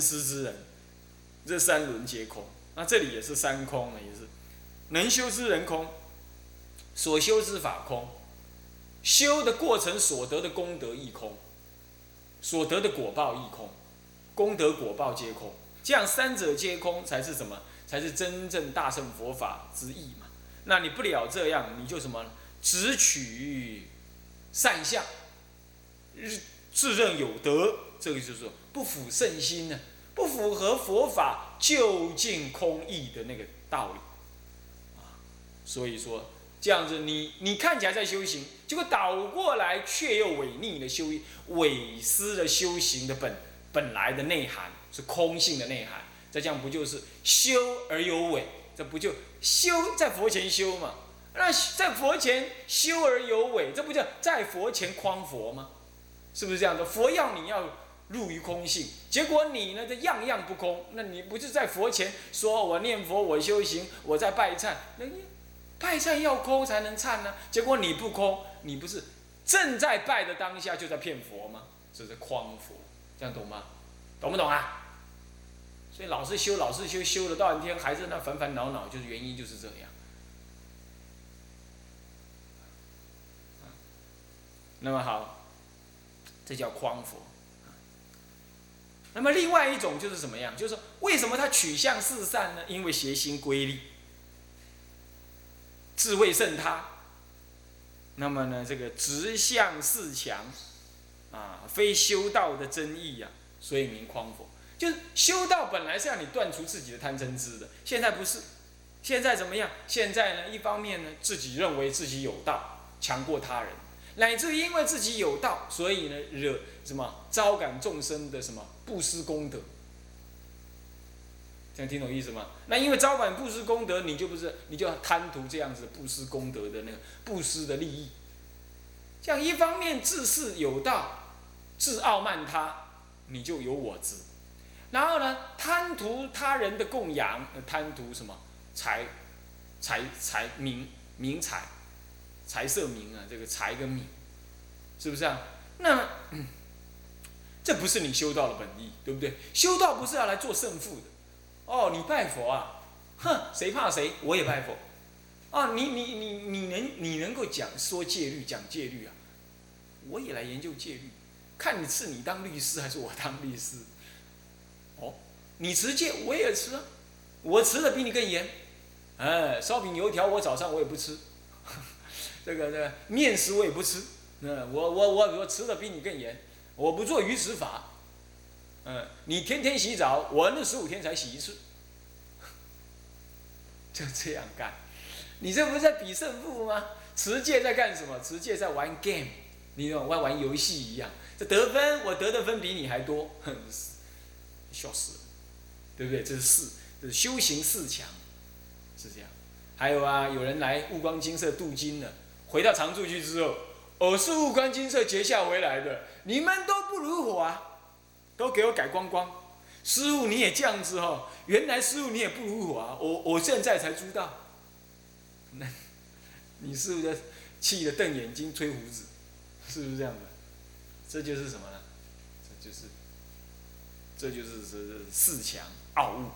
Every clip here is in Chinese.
思之人，这三轮皆空。那这里也是三空了，也是能修之人空，所修之法空，修的过程所得的功德亦空，所得的果报亦空，功德果报皆空。这样三者皆空，才是什么？才是真正大乘佛法之意嘛。那你不了这样，你就什么？只取善相，自认有德，这个就是不符圣心呢，不符合佛法究竟空义的那个道理啊。所以说这样子，你你看起来在修行，结果倒过来却又违逆了修违失了修行的本本来的内涵。是空性的内涵，再这样不就是修而有伪？这不就修在佛前修嘛？那在佛前修而有伪，这不叫在佛前诓佛吗？是不是这样的？佛要你要入于空性，结果你呢，这样样不空，那你不是在佛前说我念佛，我修行，我在拜忏，那拜忏要空才能忏呢？结果你不空，你不是正在拜的当下就在骗佛吗？这是诓佛，这样懂吗？懂不懂啊？所以老是修，老是修，修了到半天还是那烦烦恼恼，就是原因就是这样。那么好，这叫诓佛。那么另外一种就是什么样？就是说，为什么他取向四善呢？因为邪心归利，智慧胜他。那么呢，这个直向四强，啊，非修道的真意呀，所以名诓佛。就是修道本来是让你断除自己的贪嗔痴的，现在不是，现在怎么样？现在呢，一方面呢，自己认为自己有道，强过他人，乃至因为自己有道，所以呢，惹什么招感众生的什么布施功德，这样听懂意思吗？那因为招感布施功德，你就不是，你就贪图这样子布施功德的那个布施的利益，这样一方面自恃有道，自傲慢他，你就有我执。然后呢，贪图他人的供养，贪图什么财、财、财名、名财、财色名啊，这个财跟名，是不是啊？那，这不是你修道的本意，对不对？修道不是要来做胜负的。哦，你拜佛啊？哼，谁怕谁？我也拜佛。啊，你你你你能你能够讲说戒律讲戒律啊？我也来研究戒律，看你是你当律师还是我当律师。哦，你持戒我也吃，我吃的比你更严，哎，烧饼油条我早上我也不吃，这个这个面食我也不吃，嗯，我我我我吃的比你更严，我不做鱼食法，嗯，你天天洗澡，我那十五天才洗一次，就这样干，你这不是在比胜负吗？持戒在干什么？持戒在玩 game，你懂玩玩游戏一样，这得分我得的分比你还多，哼。笑死了，对不对？这是四，这是修行四强，是这样。还有啊，有人来悟光金色镀金了，回到常住去之后，我是悟光金色结下回来的，你们都不如我啊，都给我改光光。师傅你也这样子哦，原来师傅你也不如我啊，我我现在才知道。那，你是不是气得瞪眼睛、吹胡子？是不是这样的？这就是什么呢？这就是。这就是是四强傲物，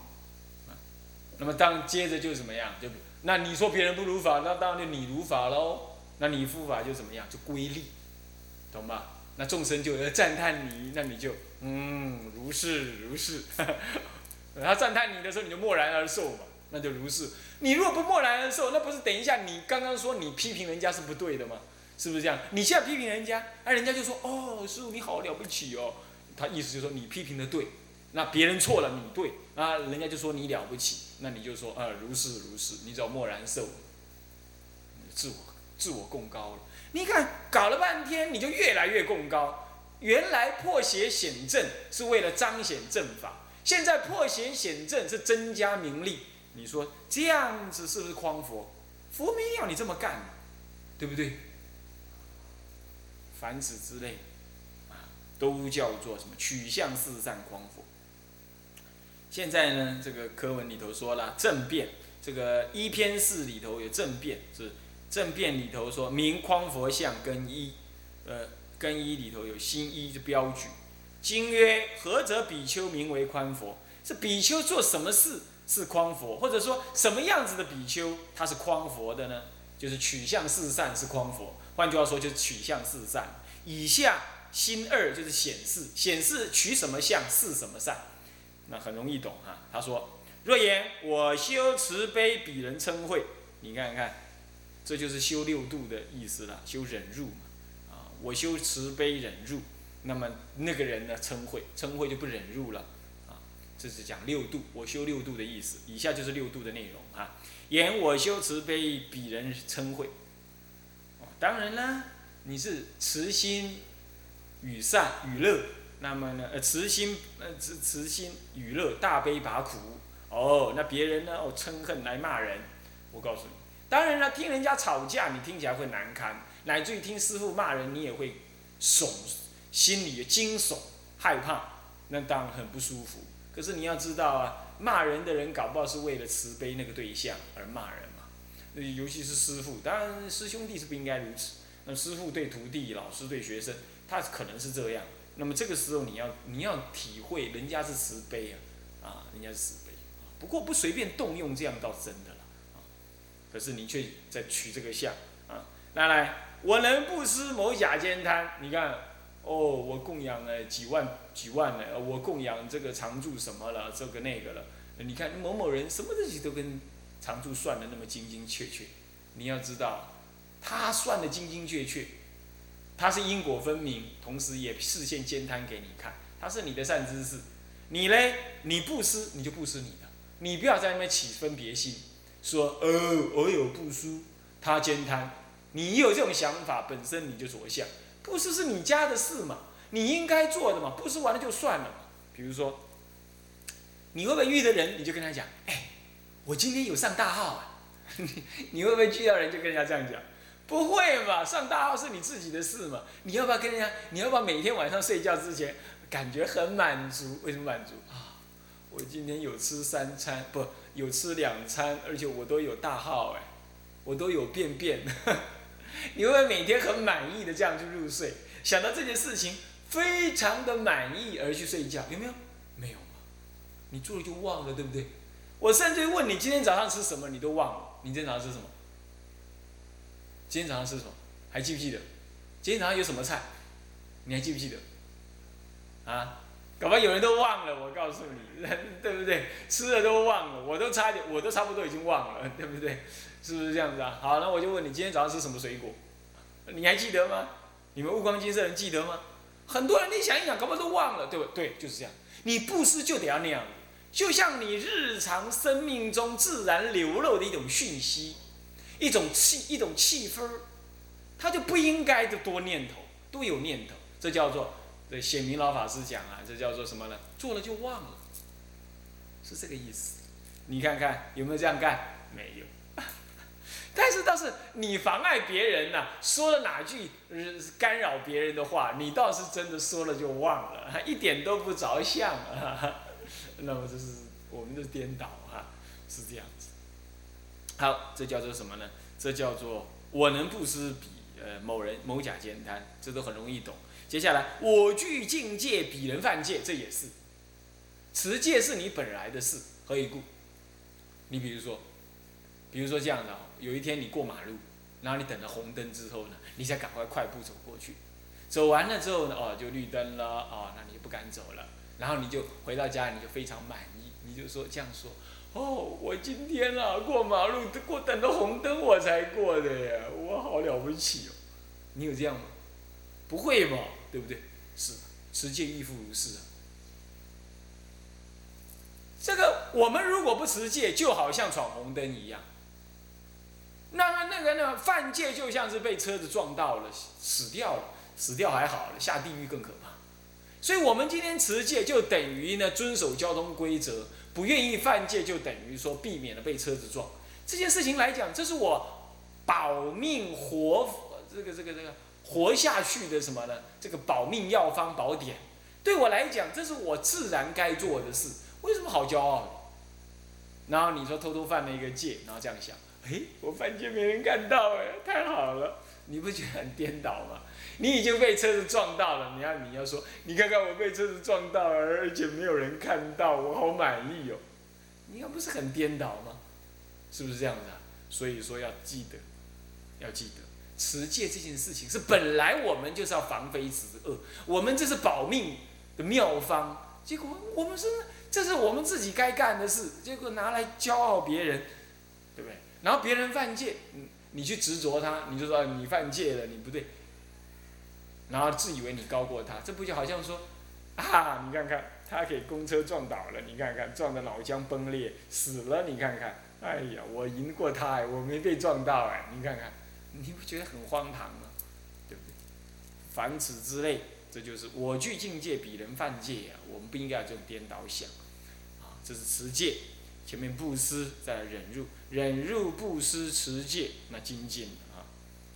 那么当接着就怎么样？就那你说别人不如法，那当然就你如法喽。那你复法就怎么样？就归利，懂吧？那众生就要赞叹你，那你就嗯如是如是。他赞叹你的时候，你就默然而受嘛，那就如是。你如果不默然而受，那不是等一下你刚刚说你批评人家是不对的吗？是不是这样？你现在批评人家，那人家就说哦，师傅你好了不起哦。他意思就是说你批评的对，那别人错了你对，啊，人家就说你了不起，那你就说啊如是如是，你只要默然受，自我自我供高了。你看搞了半天，你就越来越供高。原来破邪显正是为了彰显正法，现在破邪显正是增加名利。你说这样子是不是匡佛？佛没要你这么干，对不对？凡此之类。啊都叫做什么取向四善匡佛。现在呢，这个课文里头说了正变，这个一篇四里头有正辩，是正辩里头说明匡佛像更一，呃，更一里头有新一的标举，经曰：何则比丘名为宽佛？是比丘做什么事是匡佛，或者说什么样子的比丘他是匡佛的呢？就是取向四善是匡佛。换句话说，就是取向四善。以下心二就是显示，显示取什么相是什么善，那很容易懂哈。他说：若言我修慈悲，比人称慧，你看看，这就是修六度的意思了，修忍辱嘛。啊，我修慈悲忍辱，那么那个人呢称慧，称慧就不忍辱了。啊这是讲六度，我修六度的意思。以下就是六度的内容啊。言我修慈悲，比人称慧。当然啦，你是慈心与善与乐，那么呢，呃，慈心呃慈慈心与乐，大悲拔苦。哦，那别人呢？哦，嗔恨来骂人。我告诉你，当然了，听人家吵架，你听起来会难堪，乃至于听师傅骂人，你也会悚，心里惊悚害怕，那当然很不舒服。可是你要知道啊，骂人的人搞不好是为了慈悲那个对象而骂人嘛。尤其是师傅，当然师兄弟是不应该如此。那师傅对徒弟，老师对学生，他可能是这样。那么这个时候你要你要体会，人家是慈悲啊，啊，人家是慈悲。不过不随便动用这样倒是真的。可是你却在取这个相啊，来来，我能不施某甲兼贪？你看。哦，我供养了几万几万了，我供养这个常住什么了，这个那个了。你看某某人什么东西都跟常住算的那么精精确确，你要知道，他算的精精确确，他是因果分明，同时也视线兼贪给你看，他是你的善知识。你嘞，你不施，你就不施你的，你不要在那边起分别心，说呃我有不施，他兼贪，你有这种想法，本身你就着相。布施是你家的事嘛，你应该做的嘛，布施完了就算了嘛。比如说，你会不会遇的人，你就跟他讲，哎，我今天有上大号啊。你会不会遇到人就跟人家这样讲？不会嘛，上大号是你自己的事嘛。你要不要跟人家？你要不要每天晚上睡觉之前感觉很满足？为什么满足啊？我今天有吃三餐，不，有吃两餐，而且我都有大号哎，我都有便便。你会每天很满意的这样去入睡，想到这件事情非常的满意而去睡觉，有没有？没有嘛？你做了就忘了，对不对？我甚至问你今天早上吃什么，你都忘了。你今天早上吃什么？今天早上吃什么？还记不记得？今天早上有什么菜？你还记不记得？啊？搞不好有人都忘了，我告诉你，对不对？吃了都忘了，我都差点，我都差不多已经忘了，对不对？是不是这样子啊？好，那我就问你，今天早上吃什么水果？你还记得吗？你们悟光金色人记得吗？很多人你想一想，搞不好都忘了，对不对？就是这样。你布施就得要那样，就像你日常生命中自然流露的一种讯息，一种气，一种气氛儿，他就不应该的多念头，多有念头。这叫做，对显明老法师讲啊，这叫做什么呢？做了就忘了，是这个意思。你看看有没有这样干？没有。但是倒是你妨碍别人呐，说了哪句干扰别人的话，你倒是真的说了就忘了，一点都不着相啊。那么这是我们的颠倒啊，是这样子。好，这叫做什么呢？这叫做我能不施比呃某人某甲兼贪，这都很容易懂。接下来我具境界比人犯戒，这也是持戒是你本来的事，何以故？你比如说。比如说这样的，有一天你过马路，然后你等了红灯之后呢，你才赶快快步走过去，走完了之后呢，哦，就绿灯了，哦，那你就不敢走了，然后你就回到家，你就非常满意，你就说这样说，哦，我今天啊过马路过等了红灯我才过的呀，我好了不起哦，你有这样吗？不会嘛，对不对？是，持戒亦复如是啊。这个我们如果不持戒，就好像闯红灯一样。那么那个呢？犯戒就像是被车子撞到了，死掉了，死掉还好了，下地狱更可怕。所以，我们今天持戒就等于呢遵守交通规则，不愿意犯戒就等于说避免了被车子撞。这件事情来讲，这是我保命活这个这个这个活下去的什么呢？这个保命药方宝典，对我来讲，这是我自然该做的事。为什么好骄傲？然后你说偷偷犯了一个戒，然后这样想。哎，我犯戒没人看到，哎，太好了！你不觉得很颠倒吗？你已经被车子撞到了，你要你要说，你看看我被车子撞到了，而且没有人看到，我好满意哦。你看不是很颠倒吗？是不是这样子啊？所以说要记得，要记得持戒这件事情是本来我们就是要防非止恶，我们这是保命的妙方。结果我们是这是我们自己该干的事，结果拿来骄傲别人，对不对？然后别人犯戒，你你去执着他，你就说你犯戒了，你不对。然后自以为你高过他，这不就好像说，啊，你看看他给公车撞倒了，你看看撞得脑浆崩裂死了，你看看，哎呀，我赢过他哎，我没被撞到哎，你看看，你不觉得很荒唐吗？对不对？凡此之类，这就是我具境界比人犯戒啊，我们不应该有这种颠倒想，啊，这是持戒，前面布施，再来忍辱，忍辱布施持戒，那精进啊，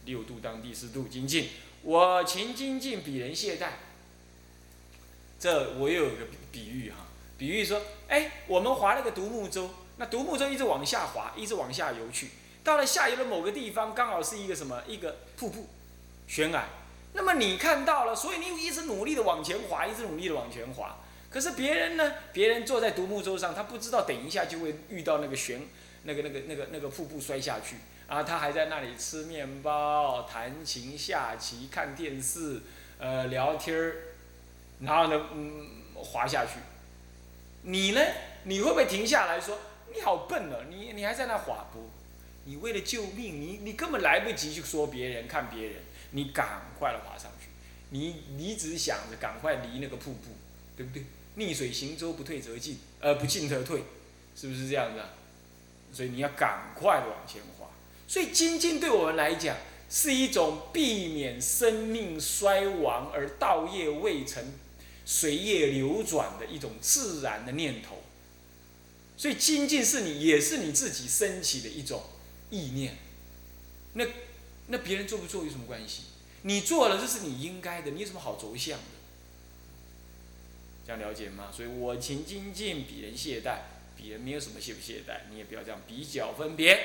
六度当第四度精进。我勤精进，比人懈怠。这我又有个比喻哈，比喻说，哎，我们划了个独木舟，那独木舟一直往下滑，一直往下游去，到了下游的某个地方，刚好是一个什么？一个瀑布，悬崖。那么你看到了，所以你一直努力的往前滑，一直努力的往前滑。可是别人呢？别人坐在独木舟上，他不知道等一下就会遇到那个悬，那个那个那个那个瀑布摔下去。啊，他还在那里吃面包、弹琴、下棋、看电视，呃，聊天儿，然后呢，嗯，滑下去。你呢？你会不会停下来说：“你好笨哦，你你还在那滑不？你为了救命，你你根本来不及去说别人、看别人，你赶快的滑上去。你你只想着赶快离那个瀑布，对不对？逆水行舟，不退则进，呃，不进则退，是不是这样的？所以你要赶快往前滑。所以精进对我们来讲是一种避免生命衰亡而道业未成、随业流转的一种自然的念头。所以精进是你也是你自己升起的一种意念。那那别人做不做有什么关系？你做了这是你应该的，你有什么好着相的？这样了解吗？所以我勤精进，比人懈怠，比人没有什么懈不懈怠，你也不要这样比较分别。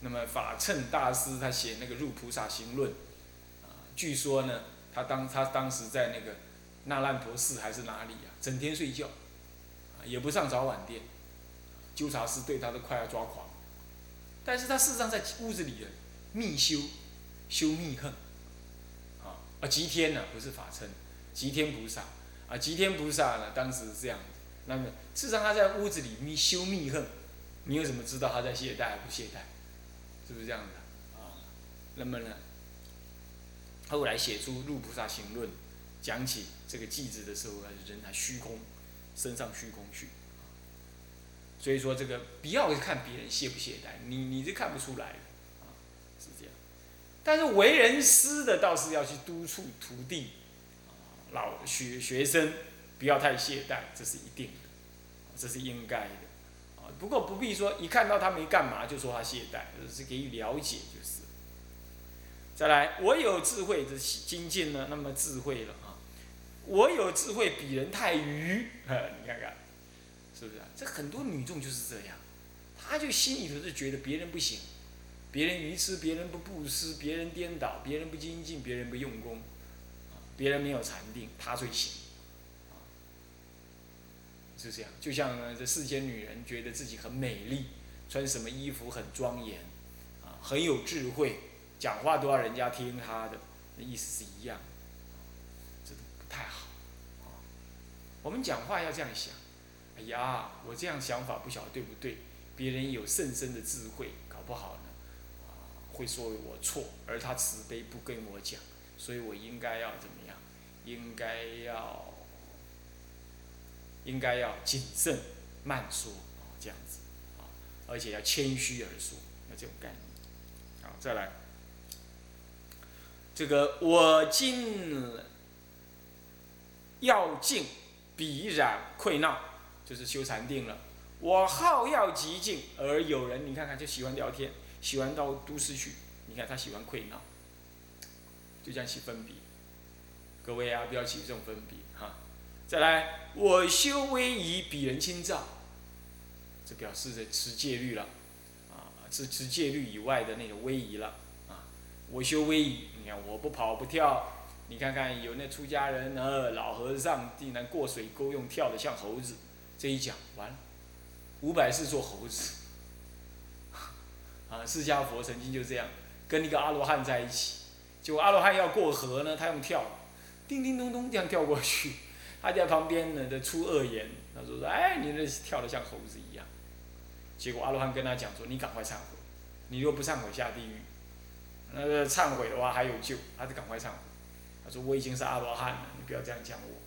那么法称大师他写那个《入菩萨行论》，啊，据说呢，他当他当时在那个那烂陀寺还是哪里呀，整天睡觉，也不上早晚殿，纠察师对他都快要抓狂，但是他事实上在屋子里的密修，修密恨，啊，啊，吉天呢不是法称，吉天菩萨，啊，吉天菩萨呢当时是这样，那么事实上他在屋子里密修密恨，你又怎么知道他在懈怠不懈怠？是不是这样的啊？那么呢，后来写出《入菩萨行论》，讲起这个偈子的时候，人还虚空，身上虚空去。所以说，这个不要看别人懈不懈怠，你你是看不出来的啊，是这样。但是为人师的倒是要去督促徒弟，老学学生不要太懈怠，这是一定的，这是应该的啊。不过不必说，一看到他没干嘛就说他懈怠，只是给予了解就是。再来，我有智慧的精进呢，那么智慧了，我有智慧比人太愚，你看看，是不是啊？这很多女众就是这样，她就心里头是觉得别人不行，别人愚痴，别人不布施，别人颠倒，别人不精进，别人不用功，别人没有禅定，她最行。是这样，就像呢，这世间女人觉得自己很美丽，穿什么衣服很庄严，啊，很有智慧，讲话都要人家听她的，那意思是一样，这都不太好，啊，我们讲话要这样想，哎呀，我这样想法不晓得对不对，别人有甚深的智慧，搞不好呢，啊，会说我错，而他慈悲不跟我讲，所以我应该要怎么样？应该要。应该要谨慎、慢说啊，这样子啊，而且要谦虚而说，那这种概念。好，再来，这个我今要静，彼染溃闹，就是修禅定了。我好要极静，而有人你看看就喜欢聊天，喜欢到都市去。你看他喜欢溃闹，就这样起分别。各位啊，不要起这种分别哈。再来，我修威仪比人轻躁，这表示着持戒律了，啊，是持戒律以外的那种威仪了，啊，我修威仪，你看我不跑不跳，你看看有那出家人，呃，老和尚竟然过水沟用跳的像猴子，这一讲完了，五百世做猴子，啊，释迦佛曾经就这样跟一个阿罗汉在一起，结果阿罗汉要过河呢，他用跳，叮叮咚咚这样跳过去，他在旁边呢，的出恶言，他说说，哎，你这跳的像猴子一样。结果阿罗汉跟他讲说：“你赶快忏悔，你若不忏悔下地狱，那个忏悔的话还有救，他就赶快忏悔。”他说：“我已经是阿罗汉了，你不要这样讲我。”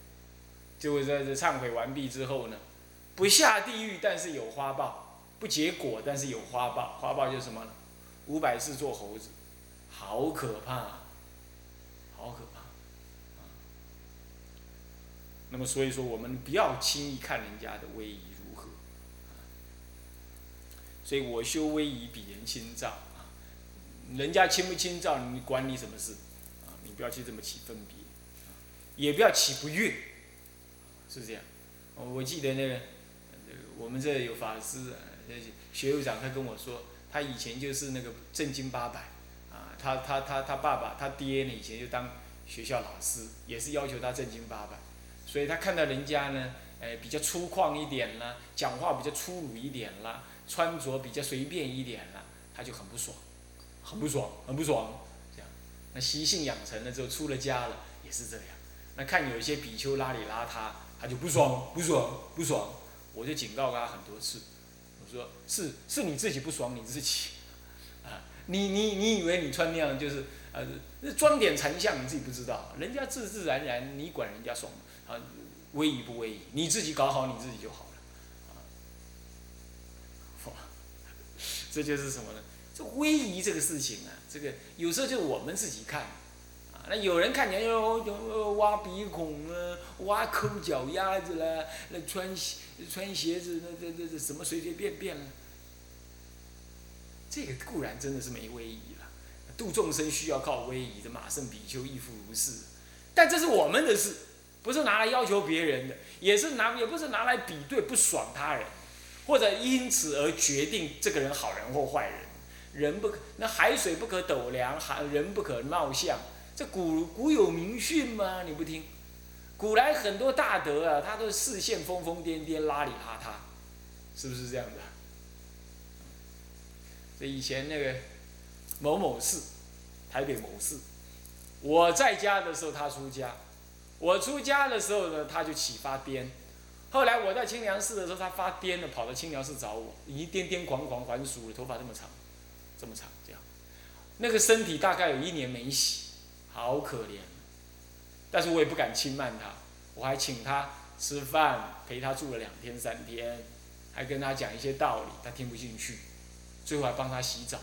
结果在这忏悔完毕之后呢，不下地狱，但是有花报；不结果，但是有花报。花报就是什么呢？五百世做猴子，好可怕，好可怕。那么所以说，我们不要轻易看人家的威仪如何。所以我修威仪比人轻躁啊，人家轻不轻躁，你管你什么事？不要去这么起分别，也不要起不悦，是这样。我记得那个，我们这有法师，学务长他跟我说，他以前就是那个正经八百啊，他他他他爸爸他爹呢以前就当学校老师，也是要求他正经八百，所以他看到人家呢，哎比较粗犷一点啦，讲话比较粗鲁一点啦。穿着比较随便一点啦，他就很不爽，很不爽，很不爽，那习性养成了之后，出了家了也是这样。那看有一些比丘邋里邋遢，他就不爽，不爽，不爽。我就警告他很多次，我说是是你自己不爽你自己，啊，你你你以为你穿那样就是呃装点禅相你自己不知道，人家自自然然你管人家爽啊威仪不威仪，你自己搞好你自己就好了。这就是什么呢？这威仪这个事情啊，这个有时候就是我们自己看，啊，那有人看起来又挖鼻孔啊，挖抠脚丫子啦，那穿鞋穿鞋子那这这这什么随随便便了，这个固然真的是没威仪了。度众生需要靠威仪的，马圣比丘亦复如是。但这是我们的事，不是拿来要求别人的，也是拿也不是拿来比对不爽他人。或者因此而决定这个人好人或坏人，人不可那海水不可斗量，海人不可貌相，这古古有名训吗？你不听，古来很多大德啊，他都视线疯疯癫癫、邋里邋遢，是不是这样的？这以前那个某某寺，台北某寺，我在家的时候他出家，我出家的时候呢，他就启发癫。后来我在清凉寺的时候，他发癫了，跑到清凉寺找我，已经癫癫狂狂还俗了，头发这么长，这么长这样，那个身体大概有一年没洗，好可怜。但是我也不敢轻慢他，我还请他吃饭，陪他住了两天三天，还跟他讲一些道理，他听不进去，最后还帮他洗澡。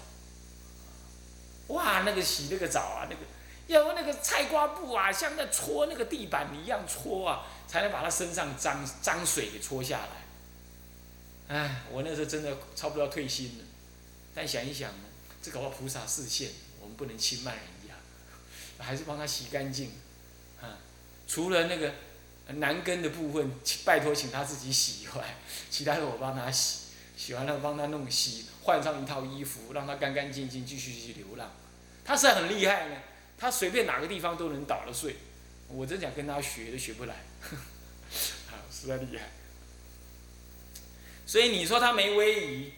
哇，那个洗那个澡啊，那个。要用那个菜瓜布啊，像在搓那个地板一样搓啊，才能把他身上脏脏水给搓下来。哎，我那时候真的差不多要退心了。但想一想，这搞到菩萨视线，我们不能轻慢人家，还是帮他洗干净。啊，除了那个难根的部分，拜托请他自己洗以外，其他的我帮他洗。洗完了帮他弄洗，换上一套衣服，让他干干净净继续去流浪。他是很厉害呢。他随便哪个地方都能倒了睡，我真想跟他学都学不来，啊，实在厉害。所以你说他没威仪，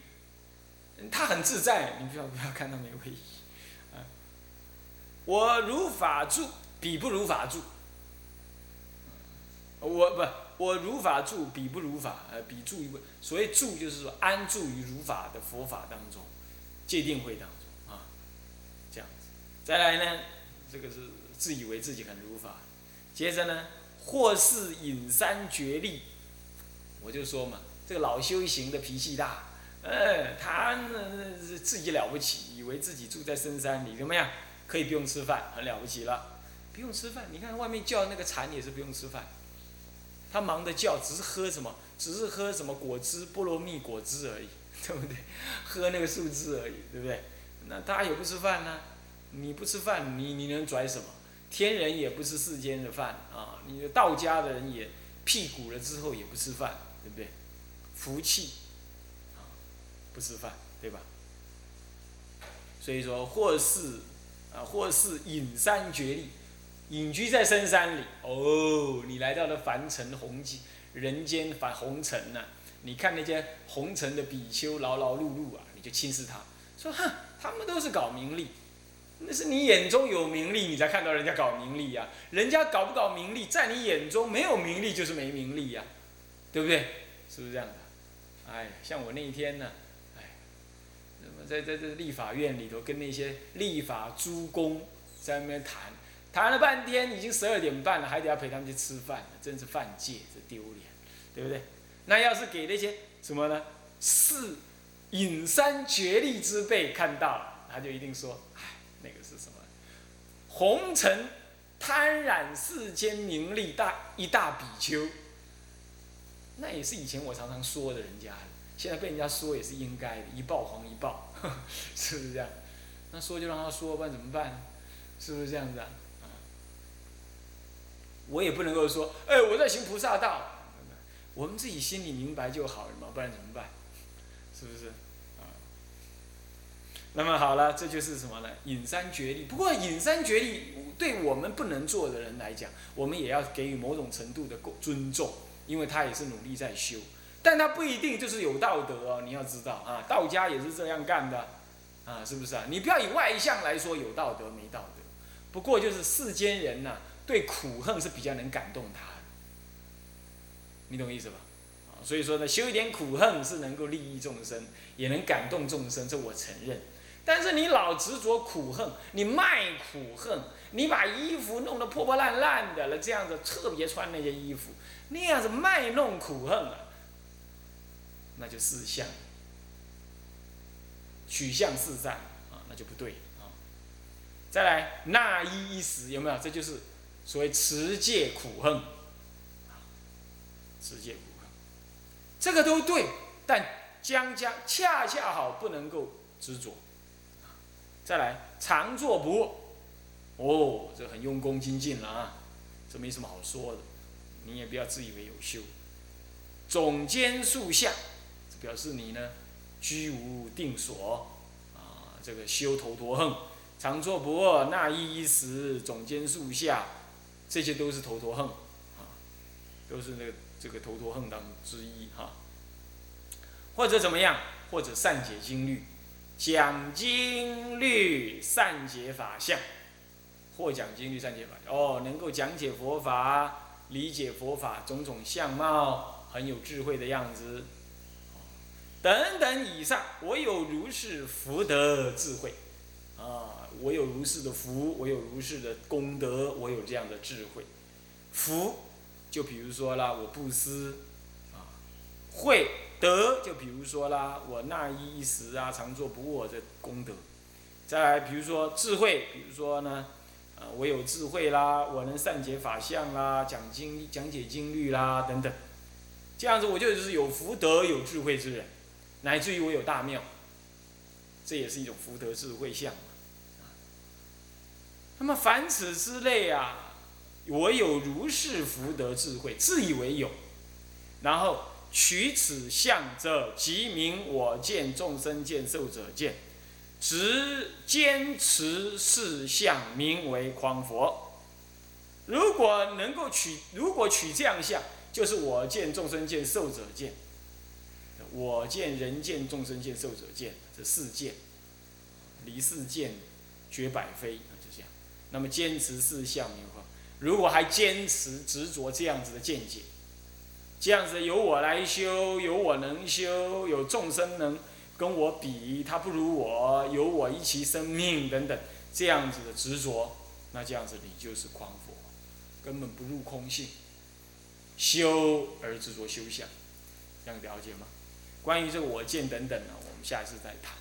他很自在，你不要不要看他没威仪，啊，我如法住，彼不如法住。我不，我如法住，彼不如法，呃，彼住于所谓住就是说安住于如法的佛法当中，戒定慧当中啊，这样子。再来呢？这个是自以为自己很如法，接着呢，或是隐山绝力，我就说嘛，这个老修行的脾气大，嗯，他呢自己了不起，以为自己住在深山里怎么样，可以不用吃饭，很了不起了，不用吃饭，你看外面叫那个蝉也是不用吃饭，他忙的叫，只是喝什么，只是喝什么果汁，菠萝蜜果汁而已，对不对？喝那个树枝而已，对不对？那他也不吃饭呢。你不吃饭，你你能拽什么？天人也不吃世间的饭啊！你的道家的人也屁股了之后也不吃饭，对不对？福气，不吃饭，对吧？所以说或是啊，或是隐山绝力，隐居在深山里。哦，你来到了凡尘红际人间凡红尘呐，你看那些红尘的比丘劳劳碌碌啊，你就轻视他，说哼，他们都是搞名利。那是你眼中有名利，你才看到人家搞名利呀。人家搞不搞名利，在你眼中没有名利就是没名利呀，对不对？是不是这样的？哎，像我那一天呢，那么在在这立法院里头跟那些立法诸公在那边谈，谈了半天，已经十二点半了，还得要陪他们去吃饭，真是犯戒，这丢脸，对不对？那要是给那些什么呢？是隐山绝力之辈看到了，他就一定说，哎。那个是什么？红尘贪染世间名利大一大比丘，那也是以前我常常说的人家，现在被人家说也是应该的，一报还一报，是不是这样？那说就让他说，不然怎么办？是不是这样子啊？我也不能够说，哎，我在行菩萨道，我们自己心里明白就好了嘛，不然怎么办？是不是？那么好了，这就是什么呢？隐山绝力。不过隐山绝力对我们不能做的人来讲，我们也要给予某种程度的尊重，因为他也是努力在修。但他不一定就是有道德哦，你要知道啊，道家也是这样干的，啊，是不是啊？你不要以外向来说有道德没道德。不过就是世间人呐，对苦恨是比较能感动他的，你懂意思吧？啊，所以说呢，修一点苦恨是能够利益众生，也能感动众生，这我承认。但是你老执着苦恨，你卖苦恨，你把衣服弄得破破烂烂的了，这样子特别穿那些衣服，那样子卖弄苦恨啊，那就四相，取向四战啊，那就不对啊。再来那一一时有没有？这就是所谓持戒苦恨，持戒苦恨，这个都对，但将将恰恰好不能够执着。再来常坐不卧，哦，这很用功精进了啊，这没什么好说的，你也不要自以为有修。总监树下，表示你呢居无定所啊，这个修头陀横，常坐不卧，那一一时，总监树下，这些都是头陀横啊，都是那个这个头陀横当之一哈，或者怎么样，或者善解经律。讲经律善解法相，或讲经律善解法相哦，能够讲解佛法，理解佛法种种相貌，很有智慧的样子，等等以上，我有如是福德智慧，啊，我有如是的福，我有如是的功德，我有这样的智慧，福，就比如说啦，我布施，啊，慧。德就比如说啦，我那一时啊，常坐不卧的功德；再来，比如说智慧，比如说呢，啊，我有智慧啦，我能善解法相啦，讲经讲解经律啦等等，这样子我就是有福德有智慧之人，乃至于我有大妙，这也是一种福德智慧相。那么凡此之类啊，我有如是福德智慧，自以为有，然后。取此相者，即名我见众生见受者见，执坚持是相，名为匡佛。如果能够取，如果取这样相，就是我见众生见受者见，我见人见众生见受者见，这四见，离四见绝百非，就这样。那么坚持四相，如果还坚持执着这样子的见解。这样子由我来修，由我能修，有众生能跟我比，他不如我，有我一起生命等等，这样子的执着，那这样子你就是狂佛，根本不入空性，修而执着修相，这样了解吗？关于这个我见等等呢，我们下一次再谈。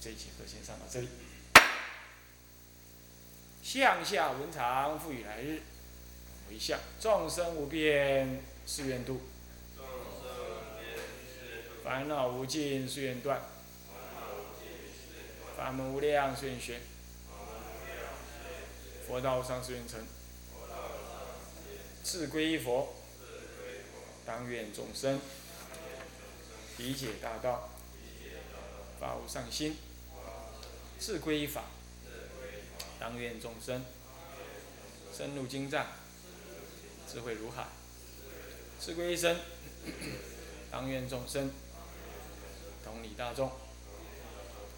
这一节课先上到这里。向下文长复以来日，回向众生无边誓愿度。烦恼无尽，誓愿断；法门无量，誓愿学；佛道上，誓愿成；自归佛，当愿众生。理解大道，发无上心；自归法，当愿众生深入经藏，智慧如海；自归身，当愿众生同理大众，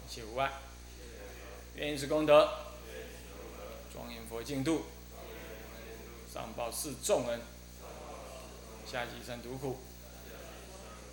一切无碍。愿以此功德，庄严佛净土，上报四重恩，下济三途苦。